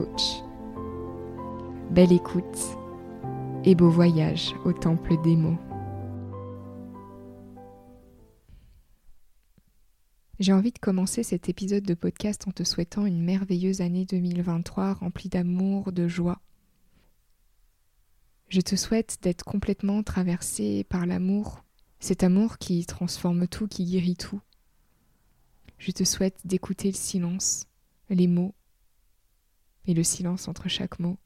coach. Belle écoute et beau voyage au temple des mots. J'ai envie de commencer cet épisode de podcast en te souhaitant une merveilleuse année 2023 remplie d'amour, de joie. Je te souhaite d'être complètement traversé par l'amour, cet amour qui transforme tout, qui guérit tout. Je te souhaite d'écouter le silence, les mots, et le silence entre chaque mot.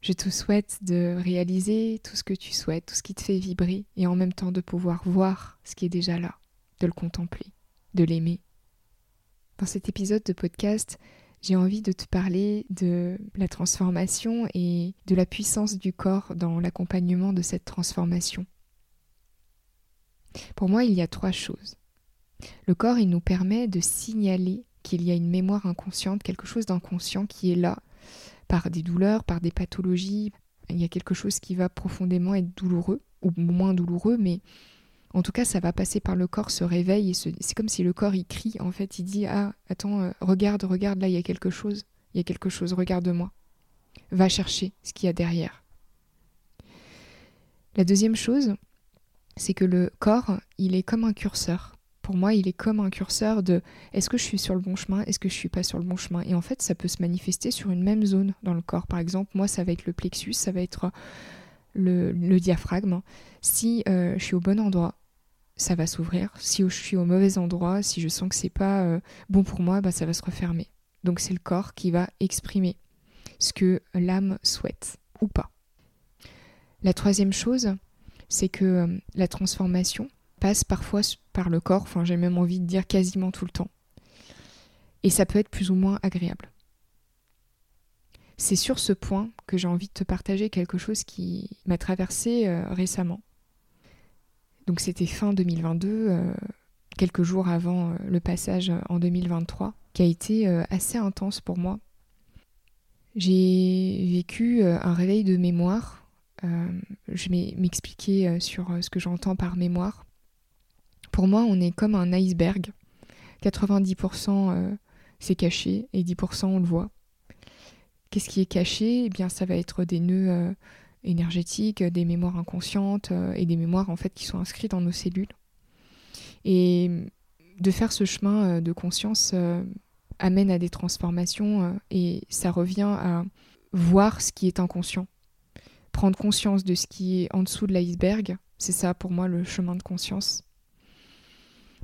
Je te souhaite de réaliser tout ce que tu souhaites, tout ce qui te fait vibrer, et en même temps de pouvoir voir ce qui est déjà là, de le contempler, de l'aimer. Dans cet épisode de podcast, j'ai envie de te parler de la transformation et de la puissance du corps dans l'accompagnement de cette transformation. Pour moi, il y a trois choses. Le corps, il nous permet de signaler qu'il y a une mémoire inconsciente, quelque chose d'inconscient qui est là par des douleurs, par des pathologies. Il y a quelque chose qui va profondément être douloureux, ou moins douloureux, mais en tout cas, ça va passer par le corps, se réveille, c'est comme si le corps, il crie, en fait, il dit, ah, attends, euh, regarde, regarde, là, il y a quelque chose, il y a quelque chose, regarde-moi. Va chercher ce qu'il y a derrière. La deuxième chose, c'est que le corps, il est comme un curseur pour moi, il est comme un curseur de est-ce que je suis sur le bon chemin, est-ce que je suis pas sur le bon chemin? Et en fait, ça peut se manifester sur une même zone dans le corps. Par exemple, moi, ça va être le plexus, ça va être le, diaphragme. Si euh, je suis au bon endroit, ça va s'ouvrir. Si je suis au mauvais endroit, si je sens que c'est pas euh, bon pour moi, bah, ça va se refermer. Donc c'est le corps qui va exprimer ce que l'âme souhaite ou pas. La troisième chose, c'est que euh, la transformation, passe parfois par le corps, enfin j'ai même envie de dire quasiment tout le temps. Et ça peut être plus ou moins agréable. C'est sur ce point que j'ai envie de te partager quelque chose qui m'a traversé euh, récemment. Donc c'était fin 2022, euh, quelques jours avant euh, le passage en 2023, qui a été assez intense pour moi. J'ai vécu un réveil de mémoire. je vais m'expliquer sur ce que j'entends par mémoire. Pour moi, on est comme un iceberg. 90% euh, c'est caché et 10% on le voit. Qu'est-ce qui est caché? Eh bien, ça va être des nœuds euh, énergétiques, des mémoires inconscientes euh, et des mémoires en fait qui sont inscrites dans nos cellules. Et de faire ce chemin de conscience amène à des transformations et ça revient à voir ce qui est inconscient. Prendre conscience de ce qui est en dessous de l'iceberg, c'est ça pour moi le chemin de conscience.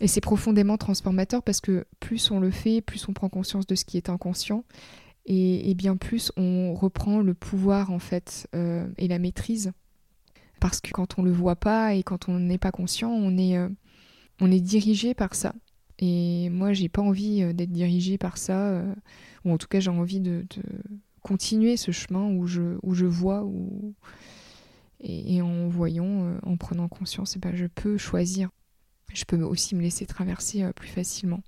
Et c'est profondément transformateur parce que plus on le fait, plus on prend conscience de ce qui est inconscient, et, bien plus on reprend le pouvoir en fait euh, et la maîtrise. Parce que quand on le voit pas et quand on n'est pas conscient, on est, euh, on est dirigé par ça. Et moi, j'ai pas envie euh, d'être dirigé par ça, ou en tout cas, j'ai envie de, continuer ce chemin où je, où je vois, où... Et, en voyant, en prenant conscience, et eh ben, je peux choisir je peux aussi me laisser traverser euh, plus facilement.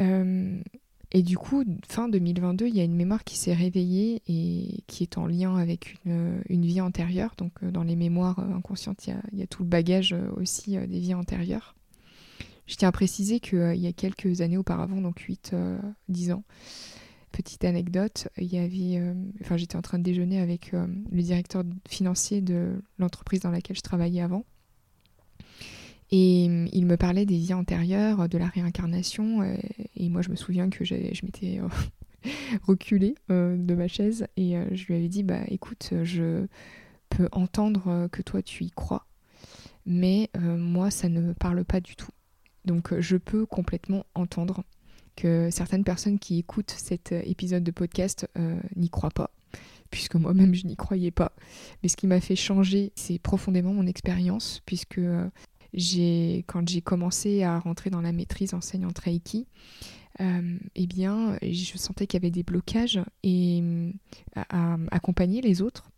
Euh, et du coup, fin 2022, il y a une mémoire qui s'est réveillée et qui est en lien avec une, vie antérieure. Donc euh, dans les mémoires inconscientes, il y, a, tout le bagage aussi des vies antérieures. Je tiens à préciser qu'il y a quelques années auparavant, donc 8-10 ans, petite anecdote, il y avait, j'étais en train de déjeuner avec le directeur financier de l'entreprise dans laquelle je travaillais avant. Et il me parlait des vies antérieures, de la réincarnation. Et, moi, je me souviens que je m'étais reculée de ma chaise et je lui avais dit Bah écoute, je peux entendre que toi tu y crois, mais moi, ça ne me parle pas du tout. Donc, je peux complètement entendre que certaines personnes qui écoutent cet épisode de podcast n'y croient pas puisque moi-même je n'y croyais pas. Mais ce qui m'a fait changer, c'est profondément mon expérience, puisque euh, quand j'ai commencé à rentrer dans la maîtrise enseignante Reiki, euh, eh bien, je sentais qu'il y avait des blocages et euh, à, accompagner les autres.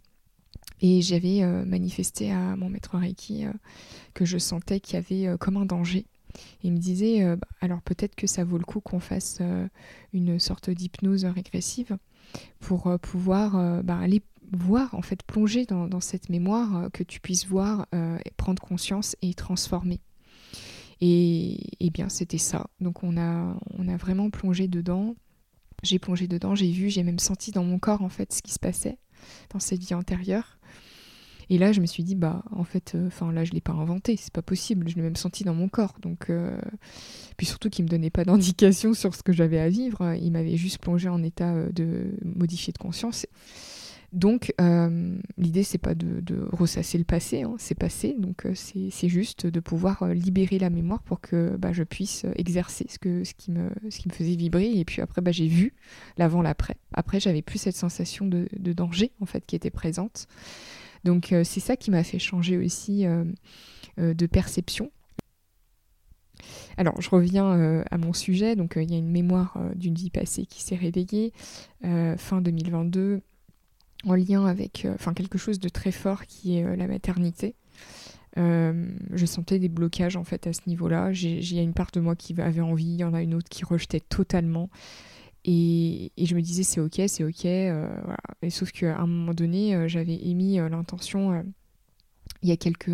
Et j'avais manifesté à mon maître Reiki que je sentais qu'il y avait comme un danger. il me disait, bah, alors peut-être que ça vaut le coup qu'on fasse une sorte d'hypnose régressive pour euh, pouvoir euh, bah, aller voir, en fait, plonger dans, cette mémoire, euh, que tu puisses voir, prendre conscience et transformer. Et, et bien, c'était ça. Donc, on a, on a vraiment plongé dedans. J'ai plongé dedans, j'ai vu, j'ai même senti dans mon corps, en fait, ce qui se passait dans cette vie antérieure. Et là, je me suis dit, bah, en fait, euh, enfin là, je l'ai pas inventé, c'est pas possible. Je l'ai même senti dans mon corps. Donc, euh, puis surtout qu'il me donnait pas d'indication sur ce que j'avais à vivre. Il m'avait juste plongé en état euh, de modifier de conscience. Donc, l'idée, c'est pas de, ressasser le passé, hein, c'est passé. Donc, c'est juste de pouvoir libérer la mémoire pour que bah, je puisse exercer ce, que, ce, qui me, ce qui me faisait vibrer. Et puis après, bah, j'ai vu l'avant, l'après. Après, j'avais plus cette sensation de, danger, en fait, qui était présente. Donc euh, c'est ça qui m'a fait changer aussi euh, euh, de perception. Alors, je reviens à mon sujet. Donc, il y a une mémoire d'une vie passée qui s'est réveillée fin 2022 en lien avec enfin quelque chose de très fort qui est la maternité. je sentais des blocages en fait à ce niveau-là. Il y a une part de moi qui avait envie, il y en a une autre qui rejetait totalement. Et, je me disais, c'est ok, c'est ok. Euh. Et sauf qu'à un moment donné, euh, j'avais émis euh, l'intention il y a quelques,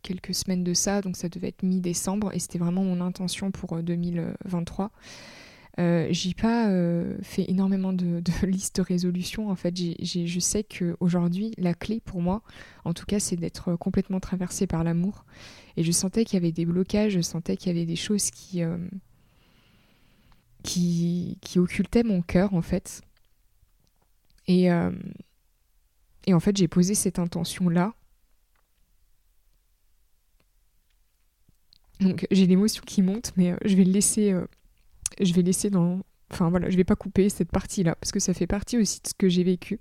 quelques semaines de ça, donc ça devait être mi-décembre, et c'était vraiment mon intention pour 2023. J'ai pas fait énormément de, listes de résolutions. En fait, je sais qu'aujourd'hui, la clé pour moi, en tout cas, c'est d'être complètement traversée par l'amour. Et je sentais qu'il y avait des blocages, je sentais qu'il y avait des choses qui, qui, qui occultait mon cœur en fait. Et, euh, et en fait, j'ai posé cette intention-là. Donc j'ai l'émotion qui monte, mais euh, je vais le laisser, euh, je vais laisser dans, enfin voilà, je vais pas couper cette partie-là parce que ça fait partie aussi de ce que j'ai vécu.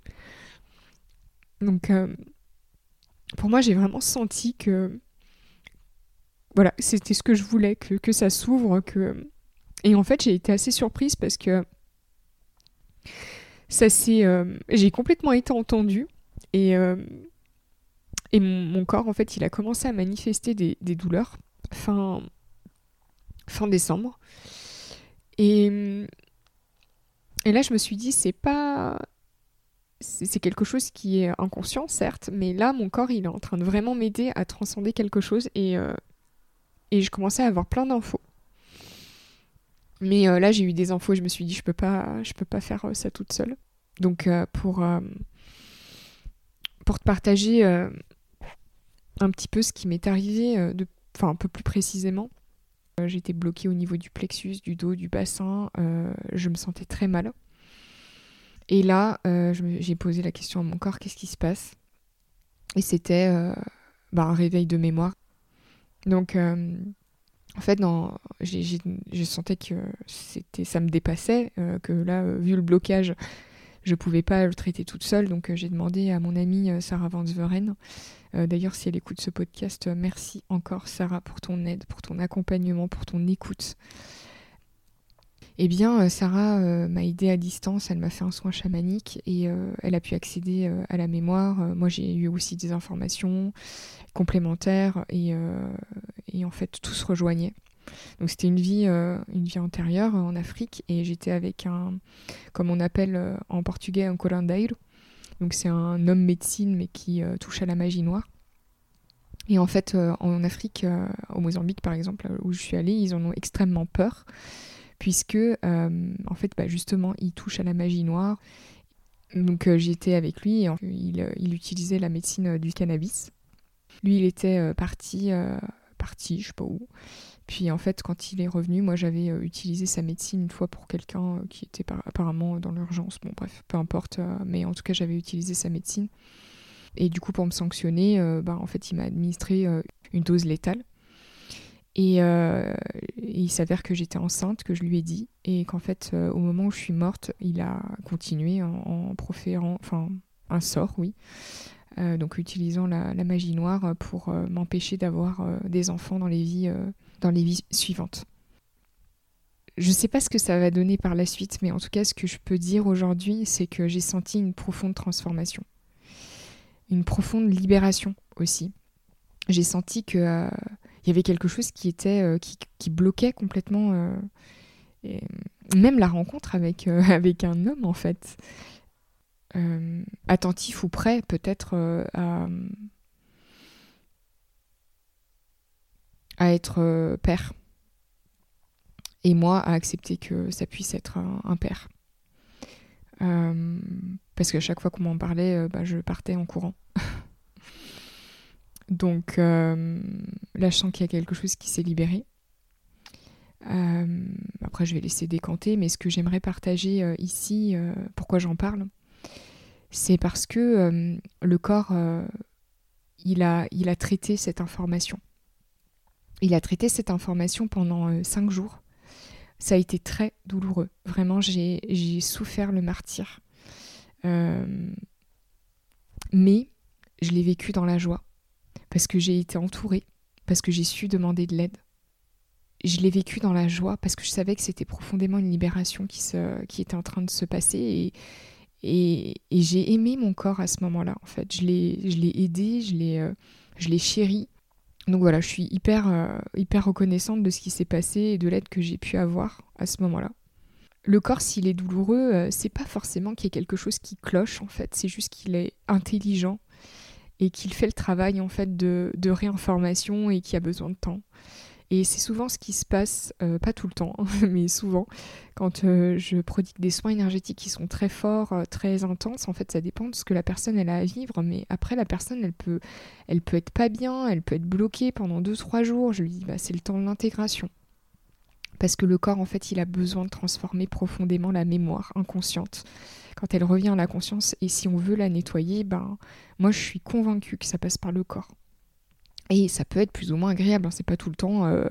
Donc pour moi, j'ai vraiment senti que voilà, c'était ce que je voulais, que, ça s'ouvre, que et en fait, j'ai été assez surprise parce que ça s'est. Euh, j'ai complètement été entendue et, euh, mon, corps, en fait, il a commencé à manifester des, douleurs fin décembre. Et, là, je me suis dit, c'est pas. C'est quelque chose qui est inconscient, certes, mais là, mon corps, il est en train de vraiment m'aider à transcender quelque chose et, euh, et je commençais à avoir plein d'infos. Mais euh, là, j'ai eu des infos et je me suis dit, je peux pas, je peux pas faire euh, ça toute seule. Donc, pour, pour te partager un petit peu ce qui m'est arrivé, enfin un peu plus précisément, j'étais bloquée au niveau du plexus, du dos, du bassin. je me sentais très mal. Et là, j'ai posé la question à mon corps, qu'est-ce qui se passe? Et c'était bah, un réveil de mémoire. Donc, en fait, je sentais que ça me dépassait, euh, que là, euh, vu le blocage, je pouvais pas le traiter toute seule. Donc, euh, j'ai demandé à mon amie Sarah Van Zveren. D'ailleurs, si elle écoute ce podcast, merci encore, Sarah, pour ton aide, pour ton accompagnement, pour ton écoute. Eh bien, Sarah m'a aidée à distance, elle m'a fait un soin chamanique et elle a pu accéder à la mémoire. moi, j'ai eu aussi des informations complémentaires et, et en fait tout se rejoignait. Donc c'était une vie, euh, une vie antérieure en Afrique et j'étais avec un, comme on appelle euh, en portugais, un corandeiro. Donc c'est un homme médecine mais qui euh, touche à la magie noire. Et en fait en Afrique, au Mozambique par exemple, où je suis allée, ils en ont extrêmement peur puisque en fait bah, justement il touche à la magie noire. Donc j'étais avec lui et il, il utilisait la médecine du cannabis. Lui, il était parti parti, je sais pas où. Puis en fait, quand il est revenu, moi j'avais utilisé sa médecine une fois pour quelqu'un qui était apparemment dans l'urgence. Bon, bref, peu importe, mais en tout cas, j'avais utilisé sa médecine. Et du coup, pour me sanctionner, bah, en fait, il m'a administré une dose létale. Et, il s'avère que j'étais enceinte, que je lui ai dit, et qu'en fait, au moment où je suis morte, il a continué en, proférant, enfin, un sort, oui, euh, donc utilisant la, magie noire pour euh, m'empêcher d'avoir euh, des enfants dans les vies, dans les vies suivantes. Je ne sais pas ce que ça va donner par la suite, mais en tout cas, ce que je peux dire aujourd'hui, c'est que j'ai senti une profonde transformation, une profonde libération aussi. J'ai senti que il y avait quelque chose qui était qui, bloquait complètement, même la rencontre avec avec un homme en fait. Euh, attentif ou prêt peut-être euh, à, à être euh, père. Et moi, à accepter que ça puisse être un, père. parce qu'à chaque fois qu'on m'en parlait, bah, je partais en courant. Donc là, je sens qu'il y a quelque chose qui s'est libéré. après, je vais laisser décanter, mais ce que j'aimerais partager ici, pourquoi j'en parle, c'est parce que euh, le corps, euh, il, a, il a traité cette information. Il a traité cette information pendant euh, cinq jours. Ça a été très douloureux. Vraiment, j'ai souffert le martyr. mais je l'ai vécu dans la joie. Parce que j'ai été entourée. Parce que j'ai su demander de l'aide. Je l'ai vécu dans la joie parce que je savais que c'était profondément une libération qui, était en train de se passer. Et, j'ai aimé mon corps à ce moment-là, en fait. Je l'ai aidé, je l'ai euh, chéri. Donc voilà, je suis hyper, euh, hyper reconnaissante de ce qui s'est passé et de l'aide que j'ai pu avoir à ce moment-là. Le corps, s'il est douloureux, euh, c'est pas forcément qu'il y ait quelque chose qui cloche, en fait. C'est juste qu'il est intelligent et qu'il fait le travail, en fait, de, de réinformation et qu'il a besoin de temps. Et c'est souvent ce qui se passe, euh, pas tout le temps, mais souvent, quand euh, je prodigue des soins énergétiques qui sont très forts, euh, très intenses. En fait, ça dépend de ce que la personne a à vivre, mais après la personne elle peut, elle peut être pas bien, elle peut être bloquée pendant 2-3 jours. Je lui dis bah c'est le temps de l'intégration. Parce que le corps, en fait, il a besoin de transformer profondément la mémoire inconsciente. Quand elle revient à la conscience, et si on veut la nettoyer, ben, moi je suis convaincue que ça passe par le corps. Et ça peut être plus ou moins agréable, hein. c'est pas tout le temps, euh,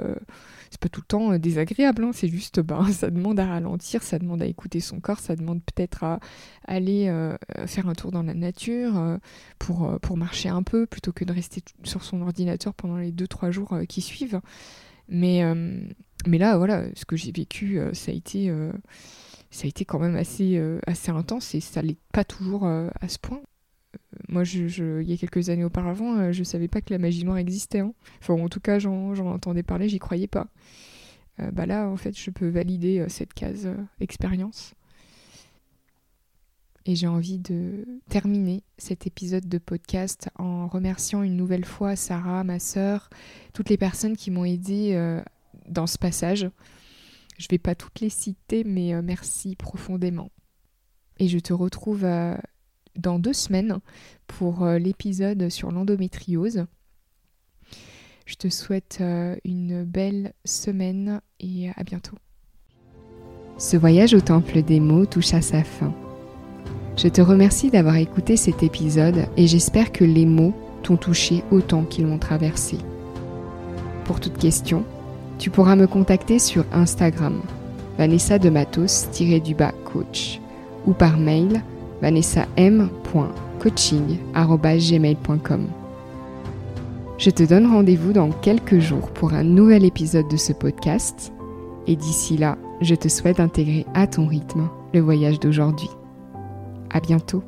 c'est pas tout le temps euh, désagréable, hein. c'est juste, ben, ça demande à ralentir, ça demande à écouter son corps, ça demande peut-être à aller euh, faire un tour dans la nature pour, pour marcher un peu plutôt que de rester sur son ordinateur pendant les 2-3 jours qui suivent. Mais, mais là, voilà, ce que j'ai vécu, ça a été, ça a été quand même assez, assez intense et ça l'est pas toujours à ce point moi, je, il y a quelques années auparavant, euh, je savais pas que la magie noire existait. Hein. Enfin, en tout cas, j'en entendais parler, j'y croyais pas. Euh, bah là, en fait, je peux valider euh, cette case expérience. Et j'ai envie de terminer cet épisode de podcast en remerciant une nouvelle fois Sarah, ma sœur, toutes les personnes qui m'ont aidé dans ce passage. Je vais pas toutes les citer, mais merci profondément. Et je te retrouve dans deux semaines pour euh, l'épisode sur l'endométriose. Je te souhaite euh, une belle semaine et à bientôt. Ce voyage au temple des mots touche à sa fin. Je te remercie d'avoir écouté cet épisode et j'espère que les mots t'ont touché autant qu'ils m'ont traversé. Pour toute question, tu pourras me contacter sur Instagram, Vanessa de Matos-du-bas coach, ou par mail vanessam.coaching.gmail.com. Je te donne rendez-vous dans quelques jours pour un nouvel épisode de ce podcast. Et d'ici là, je te souhaite d'intégrer à ton rythme le voyage d'aujourd'hui. À bientôt.